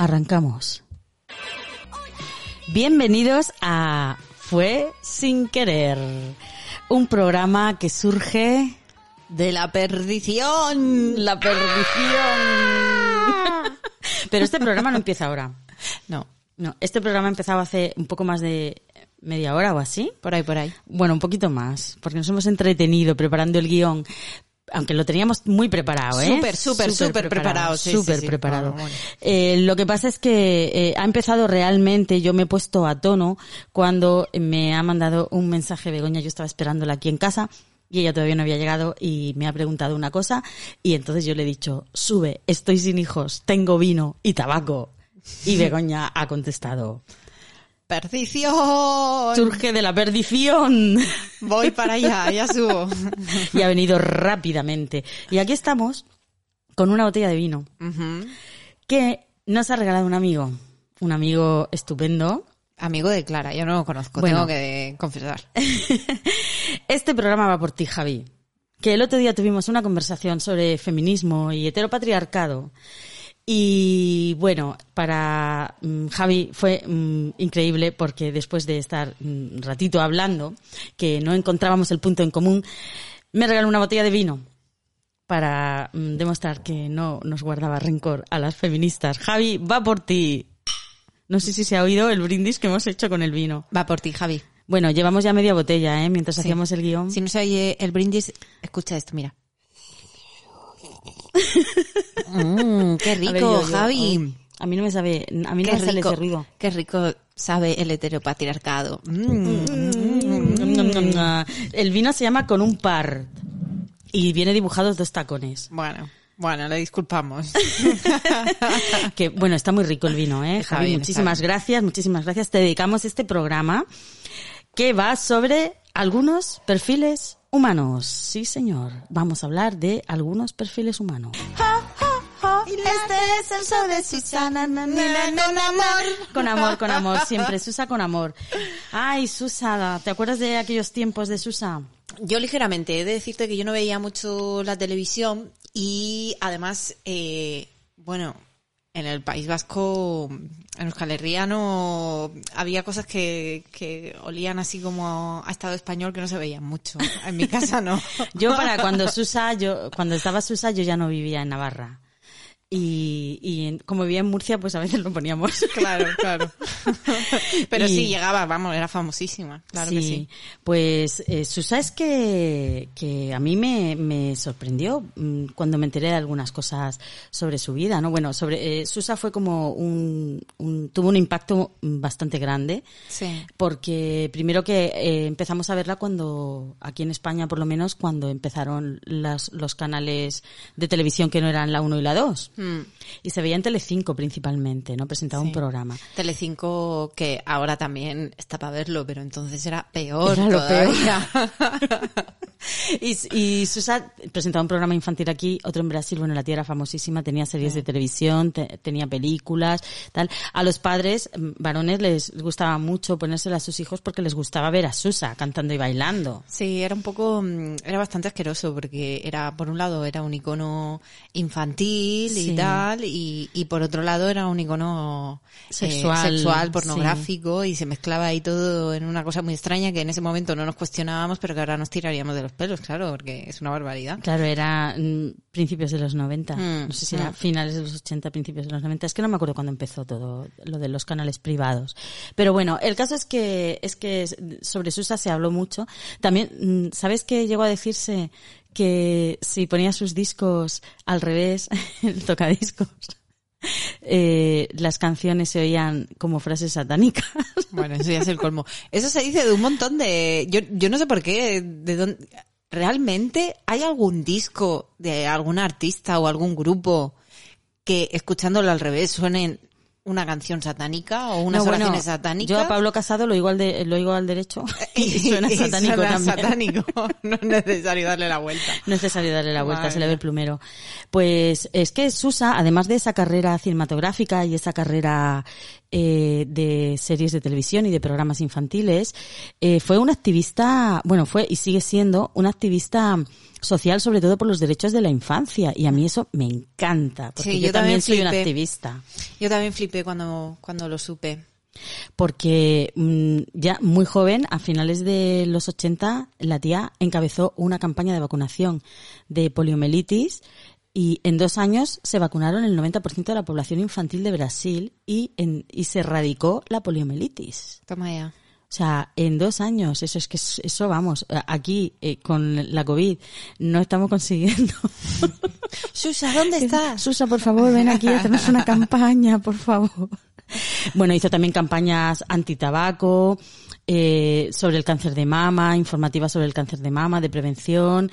Arrancamos. Bienvenidos a Fue sin querer, un programa que surge de la perdición. La perdición. Pero este programa no empieza ahora. No, No, este programa empezaba hace un poco más de media hora o así. por ahí, por ahí. Bueno, un poquito más, porque nos hemos entretenido preparando el guion. Aunque lo teníamos muy preparado, ¿eh? Súper, súper, súper preparado, Súper sí, sí. preparado. Eh, lo que pasa es que eh, ha empezado realmente, yo me he puesto a tono cuando me ha mandado un mensaje Begoña, yo estaba esperándola aquí en casa y ella todavía no había llegado y me ha preguntado una cosa y entonces yo le he dicho, sube, estoy sin hijos, tengo vino y tabaco. Y Begoña ha contestado, ¡Perdición! surge de la perdición. Voy para allá, ya subo. y ha venido rápidamente. Y aquí estamos con una botella de vino que nos ha regalado un amigo, un amigo estupendo. Amigo de Clara, yo no lo conozco, Bueno. tengo que confesar. Este programa va por ti, Javi. Que el otro día tuvimos una conversación sobre feminismo y heteropatriarcado. Y bueno, para mm, Javi fue mm, increíble porque después de estar un ratito hablando, que no encontrábamos el punto en común, me regaló una botella de vino para mm, demostrar que no nos guardaba rencor a las feministas. Javi, va por ti. No sé si se ha oído el brindis que hemos hecho con el vino. Va por ti, Javi. Bueno, llevamos ya media botella, ¿eh? Mientras Sí. hacíamos el guion. Si no se oye el brindis, escucha esto, mira. Mm, qué ver, rico, yo- yo- Javi. A mí no me sabe, a mí no Qué me sale rico, ese ruido. qué rico sabe el heteropatriarcado. Mm. El vino se llama con un par y viene dibujados dos tacones. Bueno, bueno, le disculpamos. Que bueno, está muy rico el vino, ¿eh? Está Javi, bien, muchísimas gracias, muchísimas gracias. Te dedicamos este programa que va sobre algunos perfiles humanos. Sí, señor. Vamos a hablar de algunos perfiles humanos. Este es el show de Susana, na, na, na, na, amor. Con amor, con amor, siempre. Susa con amor. Ay, Susa, ¿te acuerdas de aquellos tiempos de Susa? Yo ligeramente, he de decirte que yo no veía mucho la televisión y además, eh, bueno, en el País Vasco, en Euskal Herria había cosas que, que olían así como a Estado español que no se veían mucho. En mi casa no. Yo para cuando Susa, yo, cuando estaba Susa, yo ya no vivía en Navarra. Y, y en- como vivía en Murcia, pues a veces lo poníamos. Claro, claro. Pero Y- sí, llegaba, vamos, era famosísima. Claro que sí. Pues eh, Susa es que, que a mí me, me sorprendió mm, cuando me enteré de algunas cosas sobre su vida, ¿no? Bueno, sobre eh, Susa fue como un, un- tuvo un impacto bastante grande. Sí. Porque primero que eh, empezamos a verla cuando, aquí en España por lo menos, cuando empezaron las, los canales de televisión que no eran la 1 y la 2. Mm. Y se veía en Telecinco principalmente, ¿no? Presentaba un Sí. programa. Telecinco, que ahora también está para verlo, pero entonces era peor. Era lo todavía. Y, y Susa presentaba un programa infantil aquí, otro en Brasil, bueno, la tía era famosísima, tenía series de televisión, te- tenía películas, tal. A los padres, mm, varones, les gustaba mucho ponérsela a sus hijos porque les gustaba ver a Susa cantando y bailando. Sí, era un poco, mm, era bastante asqueroso porque era, por un lado, era un icono infantil Sí. y tal, y, y por otro lado era un icono eh, Sexual, sexual, pornográfico, y se mezclaba ahí todo en una cosa muy extraña que en ese momento no nos cuestionábamos, pero que ahora nos tiraríamos de los pelos, claro, porque es una barbaridad. Claro, era mm, principios de los 90. Mm, no sé si era mm. finales de los 80, principios de los 90. Es que no me acuerdo cuándo empezó todo lo de los canales privados. Pero bueno, el caso es que, es que sobre Susa se habló mucho. También, ¿sabes que llegó a decirse que si ponía sus discos al revés, el tocadiscos, eh, las canciones se oían como frases satánicas? Bueno, eso ya es el colmo. Eso se dice de un montón de... Yo, yo no sé por qué, de dónde... ¿Realmente hay algún disco de algún artista o algún grupo que escuchándolo al revés suenen una canción satánica o unas No, bueno, oraciones satánicas? Yo a Pablo Casado lo oigo al, de, lo oigo al derecho y suena y satánico suena también. satánico. No es necesario darle la vuelta. No es necesario darle la vuelta, Madre se le ve el plumero. Pues es que Susa, además de esa carrera cinematográfica y esa carrera eh, de series de televisión y de programas infantiles, eh, fue una activista, bueno, fue y sigue siendo una activista social sobre todo por los derechos de la infancia. Y a mí eso me encanta porque Sí, yo, yo también soy una activista. Yo también flipé cuando, cuando lo supe. porque mm, ya muy joven, a finales de los 80, la tía encabezó una campaña de vacunación de poliomielitis y en dos años se vacunaron el 90% de la población infantil de Brasil y, en, y se erradicó la poliomielitis. Toma ya. O sea, en dos años, eso es que es- eso vamos, aquí eh, con la COVID no estamos consiguiendo. Susa, ¿dónde estás? Susa, por favor, ven aquí a hacernos una campaña, por favor. Bueno, hizo también campañas anti-tabaco, eh, sobre el cáncer de mama, informativas sobre el cáncer de mama, de prevención.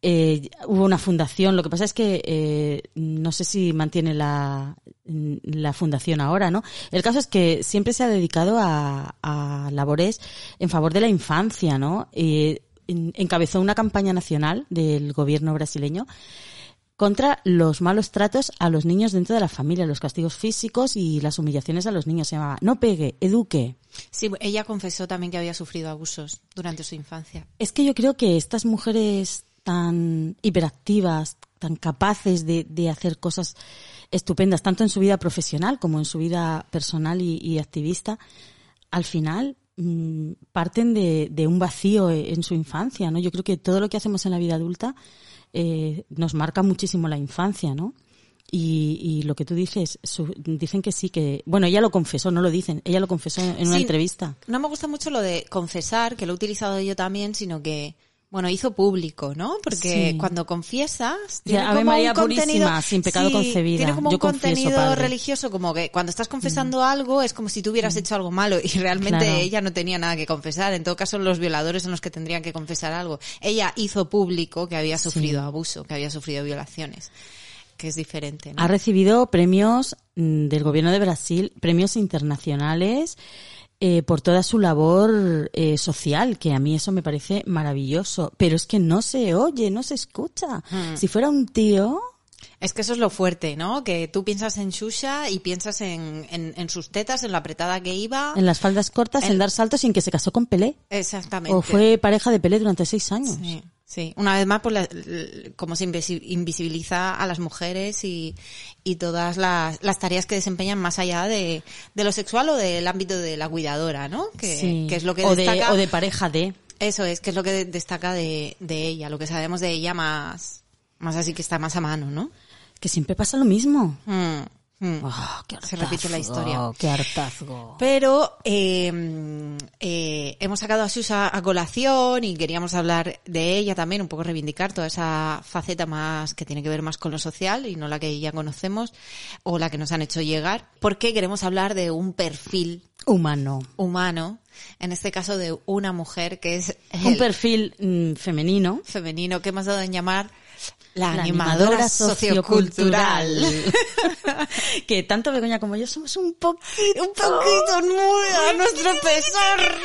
Eh, hubo una fundación, lo que pasa es que eh, no sé si mantiene la, la fundación ahora, ¿no? El caso es que siempre se ha dedicado a, a labores en favor de la infancia, ¿no? Eh, en- encabezó una campaña nacional del gobierno brasileño contra los malos tratos a los niños dentro de la familia, los castigos físicos y las humillaciones a los niños. Se llamaba No pegue, eduque. Sí, ella confesó también que había sufrido abusos durante su infancia. Es que yo creo que estas mujeres tan hiperactivas, tan capaces de, de hacer cosas estupendas, tanto en su vida profesional como en su vida personal y, y activista, al final mm, parten de, de un vacío en su infancia, ¿no? Yo creo que todo lo que hacemos en la vida adulta eh, nos marca muchísimo la infancia, ¿no? Y, y lo que tú dices, su- dicen que sí, que, bueno, ella lo confesó, no lo dicen, ella lo confesó en una Sí, entrevista. No me gusta mucho lo de confesar, que lo he utilizado yo también, sino que, bueno, hizo público, ¿no? Porque Sí. cuando confiesas, tiene como María un contenido, sin pecado Sí, concebida. Tiene como Yo un confieso, contenido padre. Mm. religioso, como que cuando estás confesando algo es como si tú hubieras hecho algo malo y realmente Claro. ella no tenía nada que confesar. En todo caso, los violadores son los que tendrían que confesar algo. Ella hizo público que había sufrido abuso, que había sufrido violaciones, que es diferente, ¿no? Ha recibido premios mm, del gobierno de Brasil, premios internacionales eh, por toda su labor eh, social, que a mí eso me parece maravilloso. Pero es que no se oye, no se escucha. Hmm. Si fuera un tío, Es que eso es lo fuerte, ¿no? Que tú piensas en Shusha y piensas en, en, en sus tetas, en la apretada que iba. en las faldas cortas, en El- dar saltos sin que se casó con Pelé. Exactamente. O fue pareja de Pelé durante seis años. Sí, sí. Una vez más, pues, la- cómo se invisi- invisibiliza a las mujeres y, y todas las, las tareas que desempeñan más allá de, de lo sexual o del ámbito de la cuidadora, ¿no? Que, Sí. que es lo que o, destaca. de, o de pareja de. Eso es, que es lo que destaca de, de ella, lo que sabemos de ella más, más así que está más a mano, ¿no? Que siempre pasa lo mismo. Mm, mm. Oh, qué Se repite la historia. Qué hartazgo. Pero eh, eh, hemos sacado a Susa a colación y queríamos hablar de ella también, un poco reivindicar toda esa faceta más que tiene que ver más con lo social y no la que ya conocemos o la que nos han hecho llegar, porque queremos hablar de un perfil Humano. humano, en este caso de una mujer que es Un perfil mm, femenino. femenino que hemos dado en llamar la, La animadora, sociocultural. que tanto Begoña como yo somos un poquito. Un poquito muy a nuestro pesar.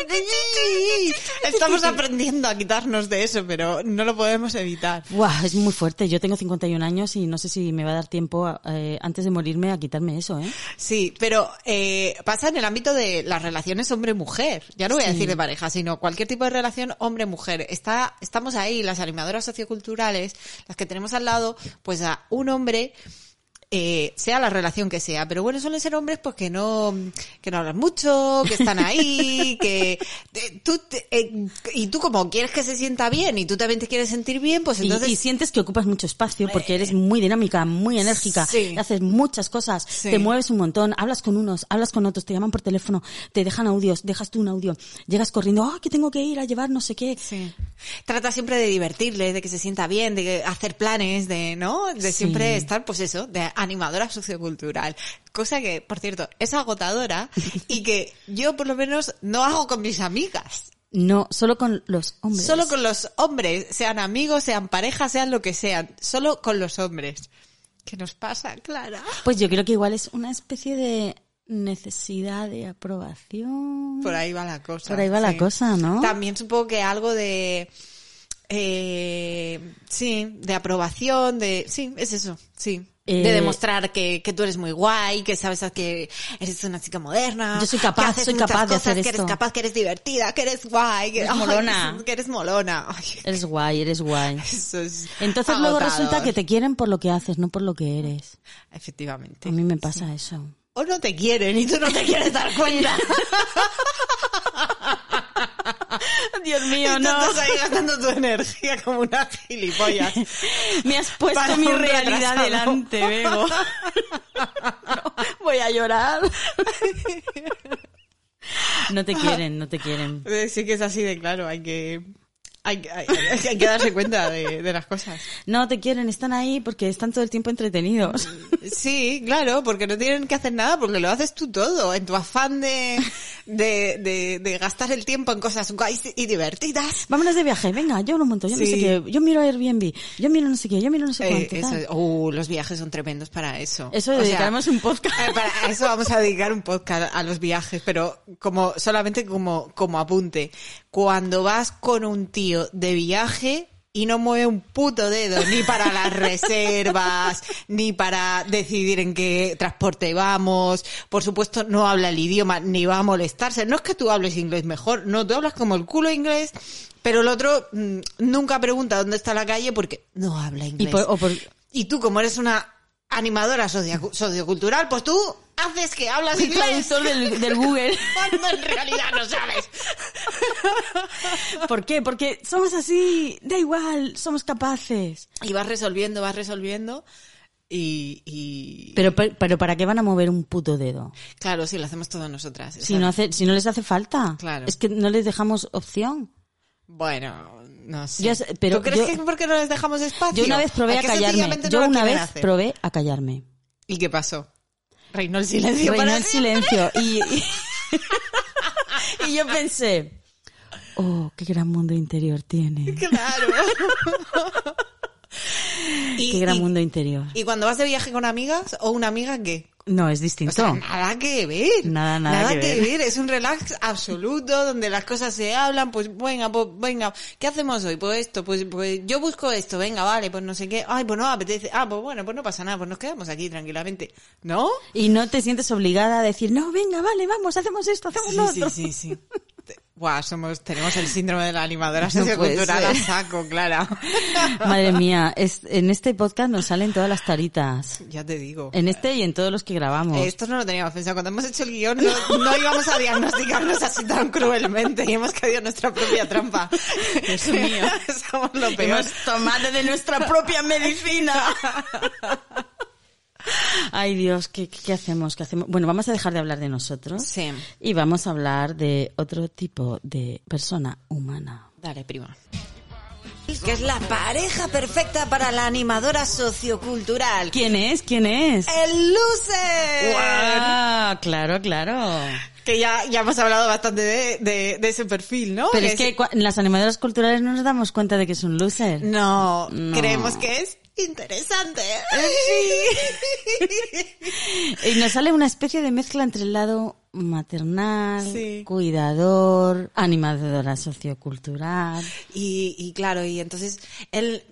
Estamos aprendiendo a quitarnos de eso, pero no lo podemos evitar. Buah, es muy fuerte. Yo tengo 51 años y no sé si me va a dar tiempo eh, antes de morirme a quitarme eso, ¿eh? Sí, pero eh, pasa en el ámbito de las relaciones hombre-mujer. Ya no voy a decir de pareja, sino cualquier tipo de relación hombre-mujer. Está, estamos ahí, las animadoras socioculturales, las que tenemos al lado, pues a un hombre eh, sea la relación que sea, pero bueno, suelen ser hombres pues que no, que no hablan mucho, que están ahí, que eh, tú, te- eh, y tú como quieres que se sienta bien y tú también te quieres sentir bien, pues entonces y, sientes que ocupas mucho espacio porque eres muy dinámica, muy enérgica, Sí. haces muchas cosas, Sí. te mueves un montón, hablas con unos, hablas con otros, te llaman por teléfono, te dejan audios, dejas tú un audio, llegas corriendo, ah, que tengo que ir a llevar no sé qué. Sí. Trata siempre de divertirle, de que se sienta bien, de hacer planes, de, ¿no? De siempre estar, pues eso, de animadora sociocultural. Cosa que, por cierto, es agotadora y que yo por lo menos no hago con mis amigas. No, solo con los hombres. Solo con los hombres, sean amigos, sean parejas, sean lo que sean. Solo con los hombres. ¿Qué nos pasa, Clara? Pues yo creo que igual es una especie de necesidad de aprobación. Por ahí va la cosa. Por ahí va la cosa, ¿no? También supongo que algo de... Eh, sí, de aprobación, de... Sí, es eso, sí. Eh, de demostrar que, que tú eres muy guay, que sabes que eres una chica moderna. Yo soy capaz, que soy capaz de cosas, hacer que esto. eres capaz, que eres divertida, que eres guay, que Eres ay, molona. que eres molona. Ay, Eres guay, eres guay. eso es Entonces luego agotador. resulta que te quieren por lo que haces, no por lo que eres. Efectivamente. A mí me pasa eso. O no te quieren y tú no te quieres dar cuenta. Dios y mío, tú no. estás ahí gastando tu energía como una gilipollas. Me has puesto mi realidad retrasado. delante, Bego. No, voy a llorar. No te quieren, no te quieren. Sí que es así de claro, hay que... Hay, que- hay- hay- hay que darse cuenta de, de las cosas. No te quieren, están ahí porque están todo el tiempo entretenidos. Sí, claro, porque no tienen que hacer nada, porque lo haces tú todo, en tu afán de, de, de, de gastar el tiempo en cosas guays y divertidas. Vámonos de viaje, venga, yo lo monto, yo no Sí. sé qué, yo miro Airbnb, yo miro no sé qué, yo miro no sé Eh, cuánto. eso, tal. uh, los viajes son tremendos para eso. Eso O sea, dedicaremos un podcast. eh, para eso vamos a dedicar un podcast a los viajes, pero como solamente como, como apunte. Cuando vas con un tío de viaje y no mueve un puto dedo, ni para las reservas, ni para decidir en qué transporte vamos, por supuesto no habla el idioma, ni va a molestarse. No es que tú hables inglés mejor, no, tú hablas como el culo inglés, pero el otro mm, nunca pregunta dónde está la calle porque no habla inglés. Y por- o por- Y tú, como eres una animadora socio- sociocultural, pues tú haces que hablas el inglés. traductor del, del Google. Cuando en realidad no sabes. ¿Por qué? Porque somos así, da igual, somos capaces. Y vas resolviendo, vas resolviendo. Y, y- Pero, pero, pero ¿para qué van a mover un puto dedo? claro, sí, lo hacemos todas nosotras. Si no, hace, si no les hace falta. Claro. Es que no les dejamos opción. Bueno, no sé. Pero ¿Tú crees yo- que es porque no les dejamos espacio? Yo una vez probé ¿A callarme. no Yo una vez hacer? probé a callarme. ¿Y qué pasó? Reinó el silencio Reinó para el siempre. silencio. Y, y, y yo pensé, oh, qué gran mundo interior tiene. Claro. y, Qué gran y- mundo interior. y cuando vas de viaje con amigas o una amiga, ¿qué? No, es O distinto. sea, nada que ver. Nada, nada que ver. Es un relax absoluto donde las cosas se hablan. Pues venga, pues venga. ¿Qué hacemos hoy? Pues esto, pues, pues yo busco esto. Venga, vale, pues no sé qué. Ay, pues no apetece. Ah, pues bueno, pues no pasa nada. Pues nos quedamos aquí tranquilamente. ¿No? Y no te sientes obligada a decir, no, venga, vale, vamos, hacemos esto, hacemos lo otro. sí, sí, sí. Buah, somos, tenemos el síndrome de la animadora No sociocultural a saco, Clara. Madre mía, es, en este podcast nos salen todas las taritas. Ya te digo. En este y en todos los que grabamos. Esto no lo teníamos pensado. Cuando hemos hecho el guion no, no íbamos a diagnosticarnos así tan cruelmente y hemos caído en nuestra propia trampa. Dios mío. Somos lo peor. Hemos tomado de nuestra propia medicina. Ay Dios, ¿qué, qué, hacemos? ¿Qué hacemos? Bueno, vamos a dejar de hablar de nosotros Sí. y vamos a hablar de otro tipo de persona humana. Dale, prima. Que es la pareja perfecta para la animadora sociocultural. ¿Quién es? ¿Quién es? ¡El loser! ¡Guau! Claro, claro. Que ya, ya hemos hablado bastante de, de, de ese perfil, ¿no? Pero es que en las animadoras culturales no nos damos cuenta de que es un loser. No, No. creemos que es interesante. Y nos sale una especie de mezcla entre el lado maternal, Sí. cuidador, animadora sociocultural. Y, y claro, y entonces él,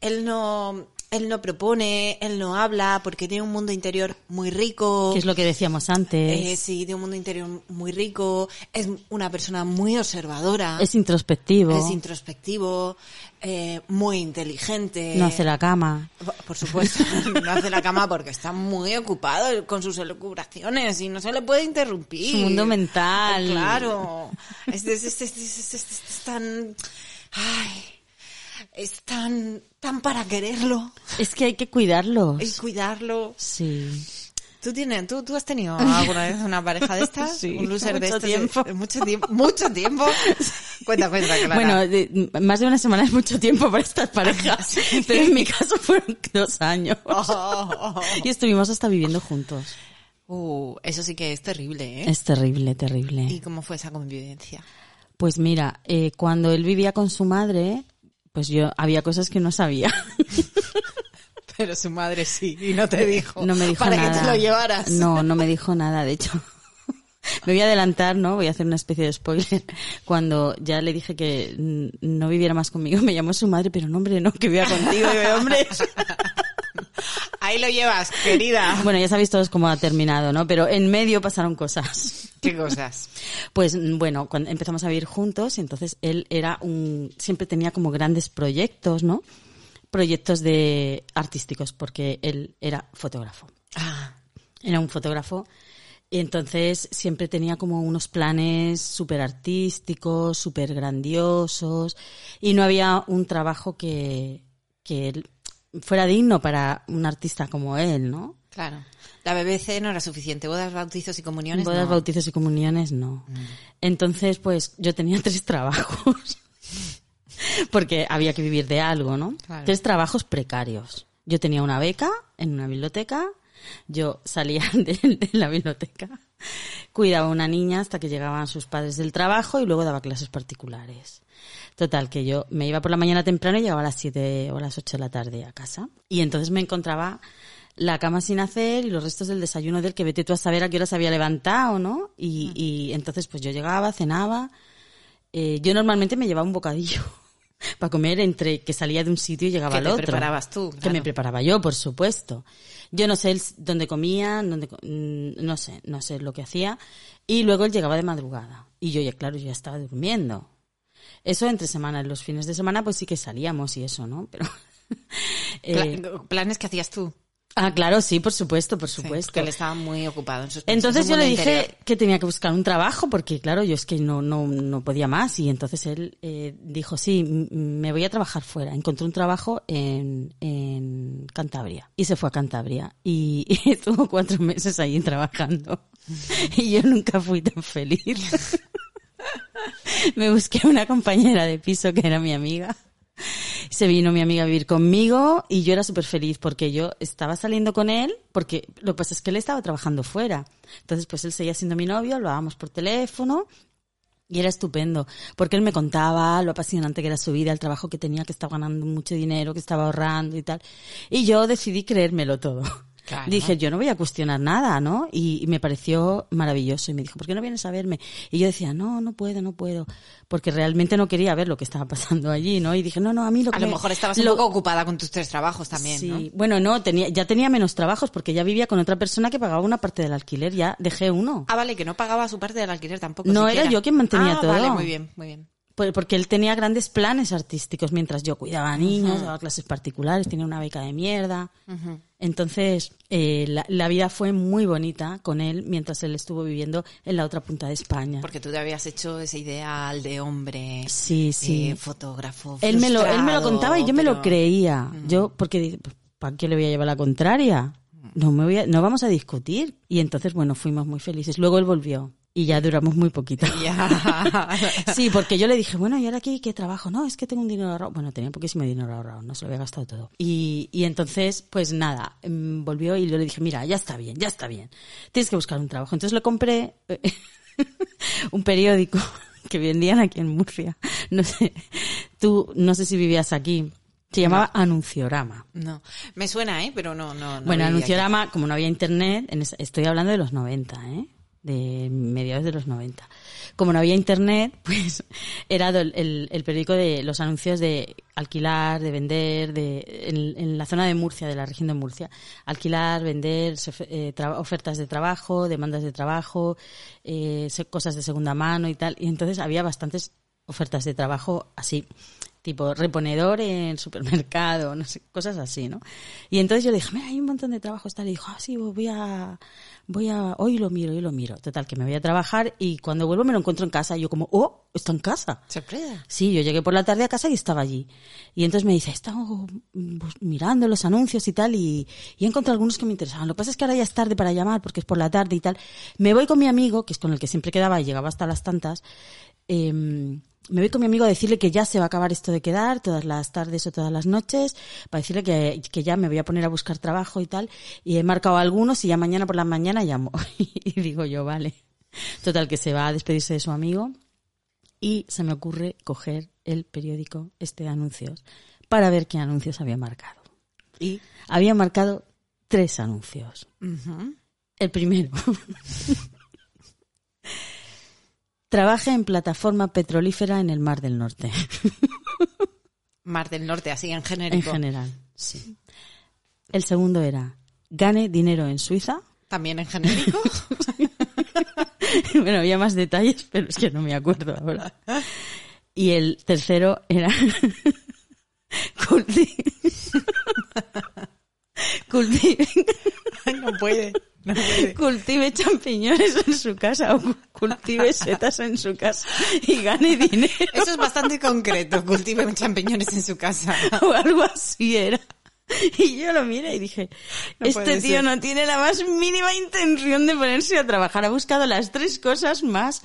él no, él no propone, él no habla porque tiene un mundo interior muy rico. Que es lo que decíamos antes. Eh, sí, tiene un mundo interior muy rico, es una persona muy observadora, es introspectivo. es introspectivo, eh, muy inteligente. no hace la cama. Por supuesto, no hace la cama porque está muy ocupado con sus elucubraciones y no se le puede interrumpir. Su mundo mental. Claro. Es, es- es- es- tan... Ay, es tan, tan para quererlo Es que hay que cuidarlos. y cuidarlo. Sí. ¿Tú, tienes, tú, ¿Tú has tenido alguna vez una pareja de estas? Sí, un loser de mucho estos? tiempo. Eh, Mucho tiempo. Mucho tiempo. Cuenta, cuenta, Clara. Bueno, de- más de una semana es mucho tiempo para estas parejas, pero en mi caso fueron dos años. Oh. Y estuvimos hasta viviendo juntos. Uh, eso sí que es terrible, ¿eh? Es terrible, terrible. ¿Y cómo fue esa convivencia? Pues mira, eh, cuando él vivía con su madre, pues yo había cosas que no sabía. Pero su madre sí, y no te dijo. No me dijo para nada. que te lo llevaras. No, no me dijo nada, de hecho. Me voy a adelantar, ¿no? Voy a hacer una especie de spoiler. Cuando ya le dije que no viviera más conmigo, me llamó su madre, pero no, hombre, no, que viva contigo. Y yo, hombre, Ahí lo llevas, querida. Bueno, ya sabéis todos cómo ha terminado, ¿no? Pero en medio pasaron cosas. ¿Qué cosas? Pues bueno, cuando empezamos a vivir juntos, entonces él era un, siempre tenía como grandes proyectos, ¿no? Proyectos de artísticos, porque él era fotógrafo. Ah, Era un fotógrafo. Y entonces siempre tenía como unos planes súper artísticos, súper grandiosos. Y no había un trabajo que, que él- fuera digno para un artista como él, ¿no? claro. La BBC no era suficiente. Bodas, bautizos y comuniones. Bodas, no. Mm. bautizos y comuniones, no. Entonces, pues yo tenía tres trabajos. Porque había que vivir de algo, ¿no? Claro. Tres trabajos precarios. Yo tenía una beca en una biblioteca. Yo salía de, de la biblioteca, cuidaba a una niña hasta que llegaban sus padres del trabajo y luego daba clases particulares. Total, que yo me iba por la mañana temprano y llegaba a las 7 o a las 8 de la tarde a casa. Y entonces me encontraba la cama sin hacer y los restos del desayuno del que vete tú a saber a qué hora se había levantado, ¿no? Y, y entonces pues yo llegaba, cenaba. Eh, yo normalmente me llevaba un bocadillo para comer entre que salía de un sitio y llegaba Que al otro. preparabas tú, Que claro. me preparaba yo, por supuesto. Yo no sé el dónde comía, dónde, no sé, no sé lo que hacía. Y luego él llegaba de madrugada. Y yo ya, claro, yo ya estaba durmiendo. Eso entre semanas. Los fines de semana pues sí que salíamos y eso, ¿no? Pero... eh, Pla- planes que hacías tú. Ah, claro, sí, por supuesto, por Sí, supuesto. que él estaba muy ocupado en sus Entonces yo le dije interior. que tenía que buscar un trabajo porque, claro, yo es que no, no, no podía más. Y entonces él eh, dijo, sí, me voy a trabajar fuera. Encontró un trabajo en, en Cantabria. Y se fue a Cantabria. Y, y estuvo cuatro meses ahí trabajando. Y yo nunca fui tan feliz. me busqué una compañera de piso que era mi amiga. Se vino mi amiga a vivir conmigo y yo era súper feliz porque yo estaba saliendo con él, porque lo que pasa es que él estaba trabajando fuera. Entonces, pues él seguía siendo mi novio, hablábamos por teléfono y era estupendo, porque él me contaba lo apasionante que era su vida, el trabajo que tenía, que estaba ganando mucho dinero, que estaba ahorrando y tal. Y yo decidí creérmelo todo. Claro. Dije, yo no voy a cuestionar nada, ¿no? Y, y me pareció maravilloso. Y me dijo, ¿por qué no vienes a verme? Y yo decía, no, no puedo, no puedo. Porque realmente no quería ver lo que estaba pasando allí, ¿no? Y dije, no, no, a mí lo que A lo me- mejor estabas un lo- poco ocupada con tus tres trabajos también, Sí, ¿no? bueno, no, tenía, ya tenía menos trabajos porque ya vivía con otra persona que pagaba una parte del alquiler, ya dejé uno. Ah, vale, que no pagaba su parte del alquiler tampoco. No, siquiera. era yo quien mantenía ah, todo. Vale, muy bien, muy bien. Por- Porque él tenía grandes planes artísticos mientras yo cuidaba a niños, daba clases particulares, tenía una beca de mierda. Entonces, eh, la, la vida fue muy bonita con él mientras él estuvo viviendo en la otra punta de España. Porque tú te habías hecho ese ideal de hombre, Sí, sí. eh, fotógrafo. él me lo, él me lo contaba y yo me lo creía. Yo, porque, ¿para qué le voy a llevar la contraria? No me voy a- no vamos a discutir. Y entonces, bueno, fuimos muy felices. Luego él volvió. Y ya duramos muy poquito. Ya. Sí, porque yo le dije, bueno, ¿y ahora aquí qué trabajo? No, es que tengo un dinero ahorrado. Bueno, tenía poquísimo dinero ahorrado, no se lo había gastado todo. Y, y entonces, pues nada, mm, volvió y yo le dije, mira, ya está bien, ya está bien. Tienes que buscar un trabajo. Entonces le compré eh, un periódico que vendían aquí en Murcia. No sé, tú, no sé si vivías aquí. Se llamaba Anunciorama. No, me suena, ¿eh? Pero no, no. no bueno, Anunciorama, como no había internet, en esa- estoy hablando de los 90, ¿eh? De mediados de los 90. Como no había internet, pues era el, el periódico de los anuncios de alquilar, de vender, de en, la zona de Murcia, de la región de Murcia. Alquilar, vender, eh, ofertas de trabajo, demandas de trabajo, eh, cosas de segunda mano y tal. Y entonces había bastantes ofertas de trabajo así, tipo reponedor en supermercado, no sé, cosas así, ¿no? Y entonces yo le dije, mira, hay un montón de trabajos tal, y dijo, ah, sí, voy a, voy a, hoy lo miro, hoy lo miro. Total, que me voy a trabajar y cuando vuelvo me lo encuentro en casa y yo como, oh, está en casa. Sorpresa. Sí, yo llegué por la tarde a casa y estaba allí. Y entonces me dice, he estado bus- mirando los anuncios y tal y, y he encontrado algunos que me interesaban. Lo que pasa es que ahora ya es tarde para llamar porque es por la tarde y tal. Me voy con mi amigo, que es con el que siempre quedaba y llegaba hasta las tantas, em, me voy con mi amigo a decirle que ya se va a acabar esto de quedar todas las tardes o todas las noches, para decirle que, que ya me voy a poner a buscar trabajo y tal. Y he marcado algunos y ya mañana por la mañana llamo. y digo yo, vale. Total, que se va a despedirse de su amigo y se me ocurre coger el periódico este de anuncios para ver qué anuncios había marcado. Y. Había marcado tres anuncios. El primero. Trabaja en plataforma petrolífera en el Mar del Norte. Mar del Norte, así en En genérico. general, sí. El segundo era gane dinero en Suiza. También en genérico. bueno, había más detalles, pero es que no me acuerdo ahora. Y el tercero era culti- cultive, Ay, no puede. No cultive champiñones en su casa o cultive setas en su casa y gane dinero Eso es bastante concreto. Cultive champiñones en su casa. o algo así era. Y yo lo miré y dije, No este tío ser. no tiene la más mínima intención de ponerse a trabajar. Ha buscado las tres cosas más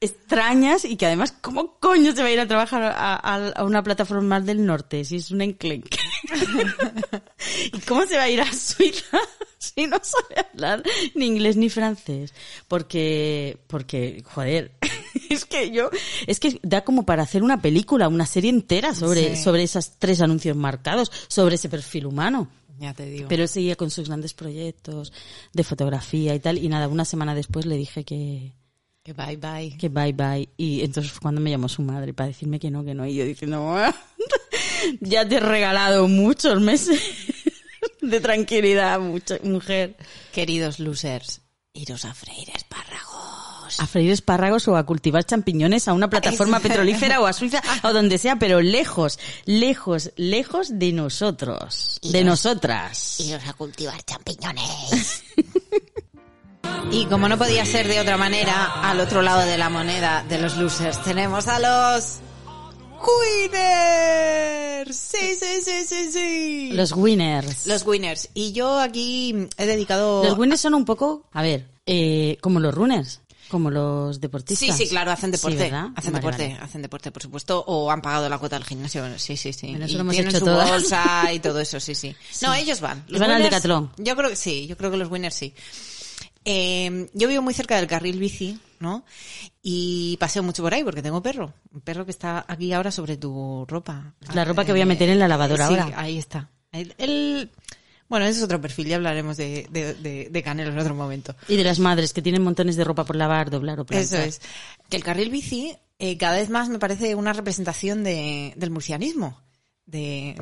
extrañas y que además, ¿cómo coño se va a ir a trabajar a, a- a una plataforma del norte si es un enclenque? ¿Y cómo se va a ir a Suiza si no sabe hablar ni inglés ni francés? Porque, porque, joder, es que yo, es que da como para hacer una película, una serie entera sobre, Sí. sobre esos tres anuncios marcados, sobre ese perfil humano. Ya te digo. Pero él seguía con sus grandes proyectos de fotografía y tal, y nada, una semana después le dije que, Que bye bye. que bye bye. Y entonces fue cuando me llamó su madre para decirme que no, que no. Y yo diciendo, "Ah, ya te he regalado muchos meses de tranquilidad, mucha, mujer. Queridos losers, iros a freír espárragos. A freír espárragos o a cultivar champiñones a una plataforma petrolífera o a Suiza o donde sea, pero lejos, lejos, lejos de nosotros, de nosotras. Iros a cultivar champiñones. Y como no podía ser de otra manera, al otro lado de la moneda de los losers tenemos a los winners. Sí, sí, sí, sí, sí. Los winners. Los winners. Y yo aquí he dedicado... Los winners son un poco, a ver, eh, como los runners, como los Sí, deportistas. sí, claro, hacen Sí, deporte. hacen Vale, deporte, vale. hacen deporte, por supuesto, o han pagado la cuota del gimnasio. Sí, sí, sí. Bueno, eso y lo hemos tienen hecho su todas. bolsa y todo eso, sí, sí. No, ellos van. Y van al Decathlon. Yo creo que sí, yo creo que los winners sí. Eh, yo vivo muy cerca del carril bici, ¿no? Y paseo mucho por ahí porque tengo perro. Un perro que está aquí ahora sobre tu ropa. La ropa que voy a meter en la lavadora sí, ahora. ahí está. El, el- bueno, ese es otro perfil, ya hablaremos de, de, de, de Canelo en otro momento. Y de las madres que tienen montones de ropa por lavar, doblar o planchar. Eso es. Que el carril bici eh, cada vez más me parece una representación de, del murcianismo. De,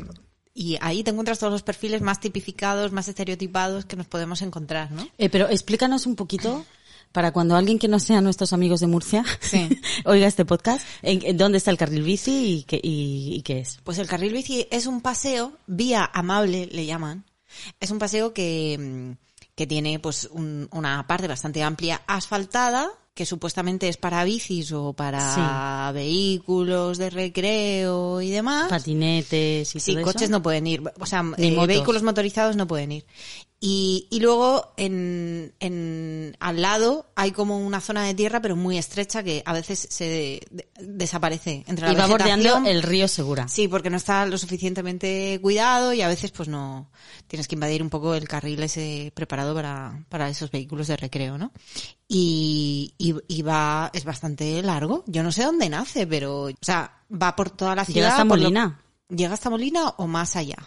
y ahí te encuentras todos los perfiles más tipificados, más estereotipados que nos podemos encontrar, ¿no? Eh, pero explícanos un poquito para cuando alguien que no sea nuestros amigos de Murcia Sí. oiga este podcast, en, dónde está el carril bici y qué, y, y qué es. Pues el carril bici es un paseo, vía amable le llaman. Es un paseo que, mm, que tiene pues un- una parte bastante amplia asfaltada, que supuestamente es para bicis o para vehículos de recreo y demás. Patinetes y Sí, todo coches eso. no pueden ir. O sea, eh, vehículos motorizados no pueden ir. Y, y luego en, en, al lado hay como una zona de tierra, pero muy estrecha, que a veces se de- desaparece entre la Y va bordeando vegetación. el río Segura. Sí, porque no está lo suficientemente cuidado y a veces pues no tienes que invadir un poco el carril ese preparado para, para esos vehículos de recreo, ¿no? Y, y, y va, es bastante largo. Yo no sé dónde nace, pero, o sea, va por toda la ciudad. Llega hasta lo- Molina. ¿Llega hasta Molina o más allá?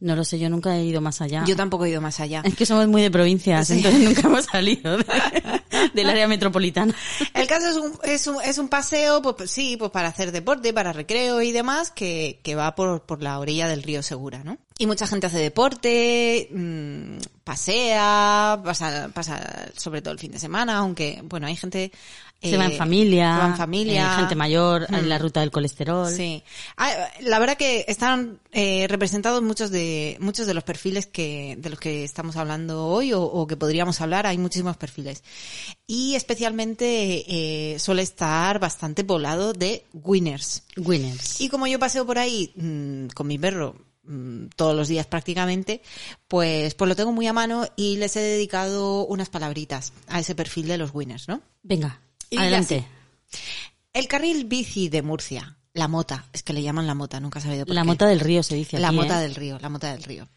No lo sé, yo nunca he ido más allá. Yo tampoco he ido más allá. Es que somos muy de provincias, Sí. entonces nunca hemos salido de- del área metropolitana. El caso es un, es un, es un paseo, pues, pues, sí, pues para hacer deporte, para recreo y demás, que, que va por, por la orilla del río Segura, ¿no? Y mucha gente hace deporte, mm, pasea, pasa, pasa sobre todo el fin de semana, aunque, bueno, hay gente... Se va en eh, familia, se va en familia. eh, gente mayor, en Mm. la ruta del colesterol. Sí. Ah, La verdad que están eh, representados muchos de muchos de los perfiles que de los que estamos hablando hoy o, o que podríamos hablar. Hay muchísimos perfiles y especialmente eh, suele estar bastante poblado de winners. Winners. Y como yo paseo por ahí mm, con mi perro mm, todos los días prácticamente, pues pues lo tengo muy a mano y les he dedicado unas palabritas a ese perfil de los winners, ¿no? Venga, Y adelante. El carril bici de Murcia, la mota, es que le llaman la mota, nunca he sabido por La qué. mota del río se dice La aquí, mota ¿eh? del río, la mota del río.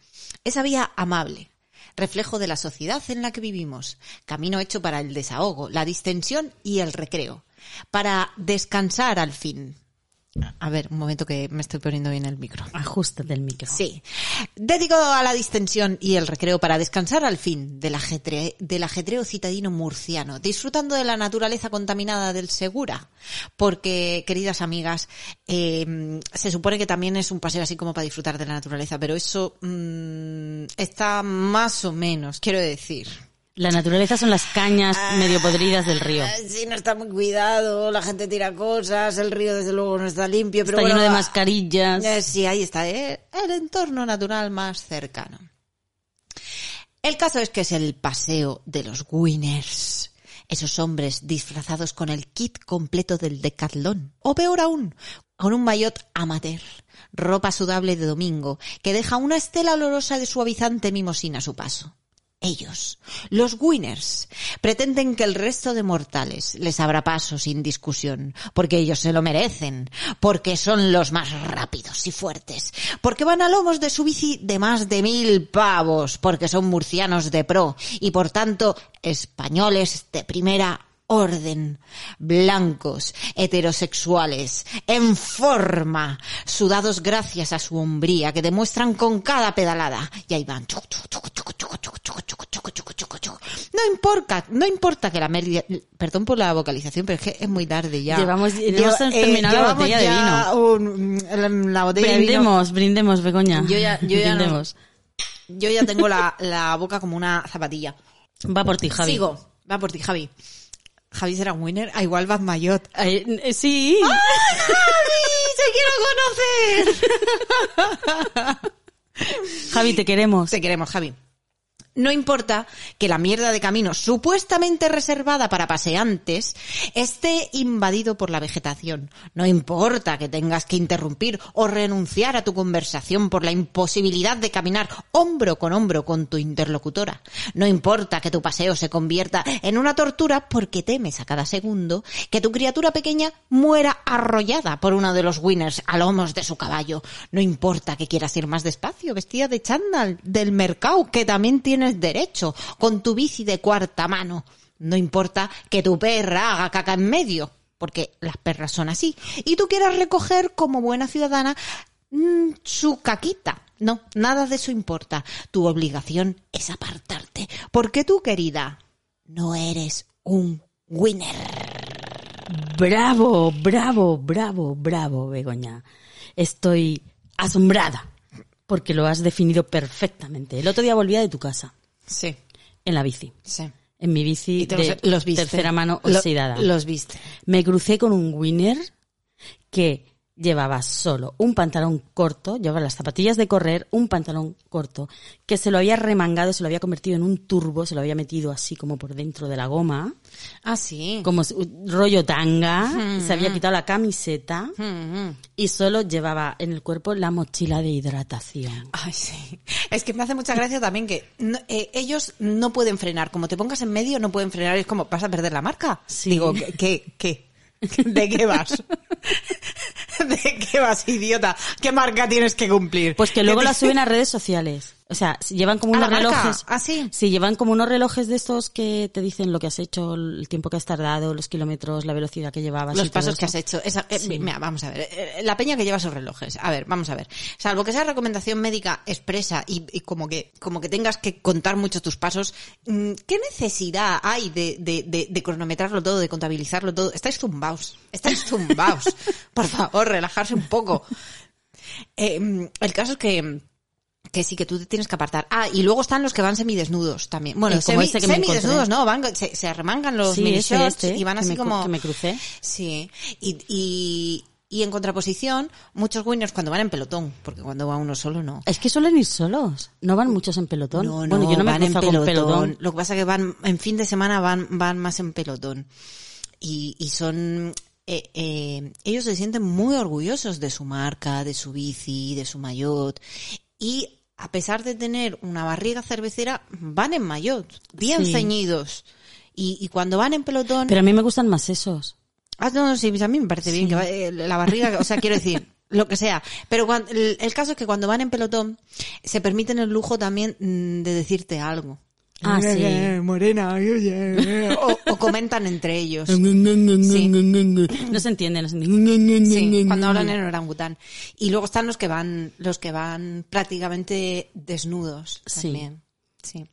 Esa vía amable, reflejo de la sociedad en la que vivimos, camino hecho para el desahogo, la distensión y el recreo, para descansar al fin. A ver, un momento que me estoy poniendo bien el micro. Ajustate el micro. Sí. Dedicado a la distensión y el recreo para descansar al fin del, ajetre- del ajetreo citadino murciano, disfrutando de la naturaleza contaminada del Segura. Porque, queridas amigas, eh, se supone que también es un paseo así como para disfrutar de la naturaleza, pero eso mm, está más o menos, quiero decir. La naturaleza son las cañas medio podridas del río. Ah, Sí, no está muy cuidado, la gente tira cosas, el río desde luego no está limpio, pero Está lleno de ah, mascarillas. Eh, sí, ahí está, eh, el entorno natural más cercano. El caso es que es el paseo de los winners. Esos hombres disfrazados con el kit completo del decatlón. O peor aún, con un maillot amateur, ropa sudable de domingo, que deja una estela olorosa de suavizante mimosina a su paso. Ellos, los winners, pretenden que el resto de mortales les abra paso sin discusión, porque ellos se lo merecen, porque son los más rápidos y fuertes, porque van a lomos de su bici de más de mil pavos, porque son murcianos de pro y por tanto españoles de primera orden, blancos, heterosexuales, en forma, sudados gracias a su hombría que demuestran con cada pedalada. Y ahí van. No importa, no importa que la media, perdón por la vocalización, pero es que es muy tarde ya. Llevamos, llevamos terminado la botella de vino. Un, la, la botella brindemos, de vino. brindemos, Begoña. Yo ya, yo ya, no, yo ya tengo la, la boca como una zapatilla. Va por ti, Javi. Sigo, va por ti, Javi. Javi será un winner. Ah, igual vas Mayot. Eh, eh, sí. ¡Javi! ¡Te quiero conocer! Javi, te queremos. Te queremos, Javi. No importa que la mierda de camino supuestamente reservada para paseantes esté invadido por la vegetación. No importa que tengas que interrumpir o renunciar a tu conversación por la imposibilidad de caminar hombro con hombro con tu interlocutora. No importa que tu paseo se convierta en una tortura porque temes a cada segundo que tu criatura pequeña muera arrollada por uno de los winners a lomos de su caballo. No importa que quieras ir más despacio, vestida de chándal del mercado, que también tienes derecho, con tu bici de cuarta mano. No importa que tu perra haga caca en medio, porque las perras son así. Y tú quieras recoger como buena ciudadana mm, su caquita. No, nada de eso importa. Tu obligación es apartarte, porque tú, querida, no eres un winner. Bravo, bravo, bravo, bravo, Begoña. Estoy asombrada porque lo has definido perfectamente. El otro día volvía de tu casa, Sí, en la bici. sí. En mi bici te de los, los viste. tercera mano Lo- oxidada. los viste. Me crucé con un winner que llevaba solo un pantalón corto, llevaba las zapatillas de correr, un pantalón corto, que se lo había remangado, se lo había convertido en un turbo, se lo había metido así como por dentro de la goma, Ah, sí. como rollo tanga, se había quitado la camiseta Mm, y solo llevaba en el cuerpo la mochila de hidratación. Ay, sí. Es que me hace mucha gracia también que no- eh, ellos no pueden frenar. Como te pongas en medio, no pueden frenar. Es como, ¿vas a perder la marca? Sí. Digo, ¿qué? ¿qué? ¿De qué vas? ¿De qué vas, idiota? ¿Qué marca tienes que cumplir? Pues que luego ¿Qué la suben a redes sociales. O sea, si llevan como ¿A unos relojes. ¿Ah, sí? llevan como unos relojes de estos que te dicen lo que has hecho, el tiempo que has tardado, los kilómetros, la velocidad que llevabas. Los y todo pasos que has hecho. Esa- eh, Sí. mira, vamos a ver. eh, La peña que lleva esos relojes. A ver, vamos a ver. Salvo que sea recomendación médica expresa y, y como que como que tengas que contar mucho tus pasos, mm, ¿qué necesidad hay de, de, de, de cronometrarlo todo, de contabilizarlo todo? Estáis zumbaos. Estáis zumbaos. Por favor, relajarse un poco. Eh, mm, el caso es que que sí, que tú te tienes que apartar. Ah, y luego están los que van semidesnudos también. Bueno, Eh, como semi- me semidesnudos. ¿no? Van, se, se arremangan los Sí, mini ese, shorts este, y van así me como... que me crucé. Sí, y, y, y en contraposición, muchos winners cuando van en pelotón, porque cuando va uno solo no. Es que suelen ir solos. No van muchos en pelotón. No, no, bueno, yo no me van en pelotón. pelotón. Lo que pasa es que van, en fin de semana van, van más en pelotón. Y, y son, eh, eh, ellos se sienten muy orgullosos de su marca, de su bici, de su maillot. Y a pesar de tener una barriga cervecera, van en maillot, bien Sí. ceñidos. Y, y cuando van en pelotón, Pero a mí me gustan más esos. Ah, no, no, sí, a mí me parece bien que va- eh, la barriga, o sea, quiero decir, lo que sea. Pero cuan- el, el caso es que cuando van en pelotón, se permiten el lujo también mm, de decirte algo. Ah, sí. Morena. o, o comentan entre ellos. No se entiende, no se entiende. Sí, cuando hablan en orangután. Y luego están los que van, los que van prácticamente desnudos Sí. también. Sí.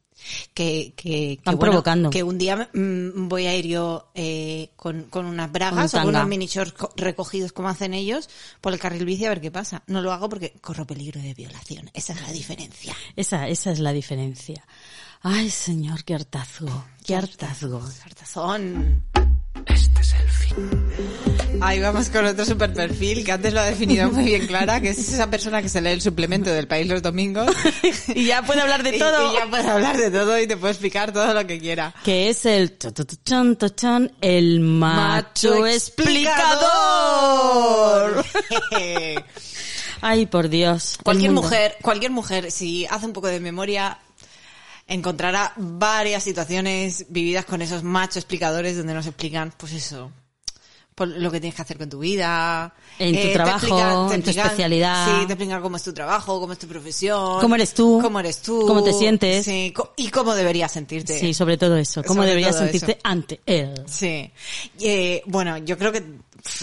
Que, que, que, bueno, provocando. que un día mm, voy a ir yo eh, con, con unas bragas Con o con unos mini shorts co- recogidos como hacen ellos por el carril bici a ver qué pasa. No lo hago porque corro peligro de violación. Esa es la diferencia. Esa, esa es la diferencia. Ay, señor, qué hartazgo, qué hartazgo. Hartazón. Este es el fin. Ahí vamos con otro super perfil que antes lo ha definido muy bien Clara, que es esa persona que se lee el suplemento del país los domingos. Y ya puede hablar de todo. Y, ya puede hablar de todo y te puede explicar todo lo que quiera. Que es el tu, tu, tu, chon, tu, chon, el macho explicador. Ay, por Dios. cualquier mundo. mujer, cualquier mujer, si hace un poco de memoria, encontrará varias situaciones vividas con esos machos explicadores donde nos explican, pues eso, por lo que tienes que hacer con tu vida. En tu te trabajo, en tu especialidad. Sí, te explican cómo es tu trabajo, cómo es tu profesión. ¿Cómo eres tú? Cómo eres tú. ¿Cómo te sientes? Sí, y cómo deberías sentirte. Sí, sobre todo eso. ¿Cómo Sobre deberías sentirte eso. ante él? Sí. Eh, bueno, yo creo que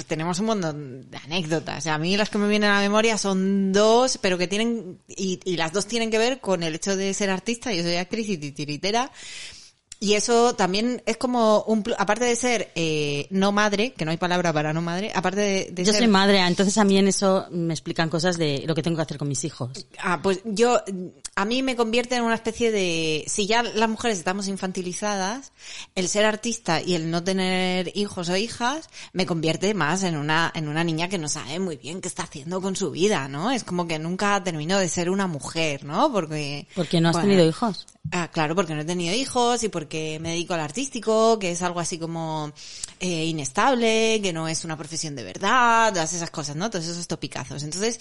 tenemos un montón de anécdotas. A mí las que me vienen a la memoria son dos, pero que tienen, y, y las dos tienen que ver con el hecho de ser artista. Yo soy actriz y titiritera. Y eso también es como un, aparte de ser eh, no madre, que no hay palabra para no madre, aparte de, de Yo ser soy madre, entonces a mí en eso me explican cosas de lo que tengo que hacer con mis hijos. Ah, pues yo, a mí me convierte en una especie de, si ya las mujeres estamos infantilizadas, el ser artista y el no tener hijos o hijas me convierte más en una, en una niña que no sabe muy bien qué está haciendo con su vida, ¿no? Es como que nunca terminó de ser una mujer, ¿no? Porque... Porque no has bueno, tenido hijos. Ah, claro, porque no he tenido hijos y porque me dedico al artístico, que es algo así como eh, inestable, que no es una profesión de verdad, todas esas cosas, ¿no? Todos esos topicazos. Entonces,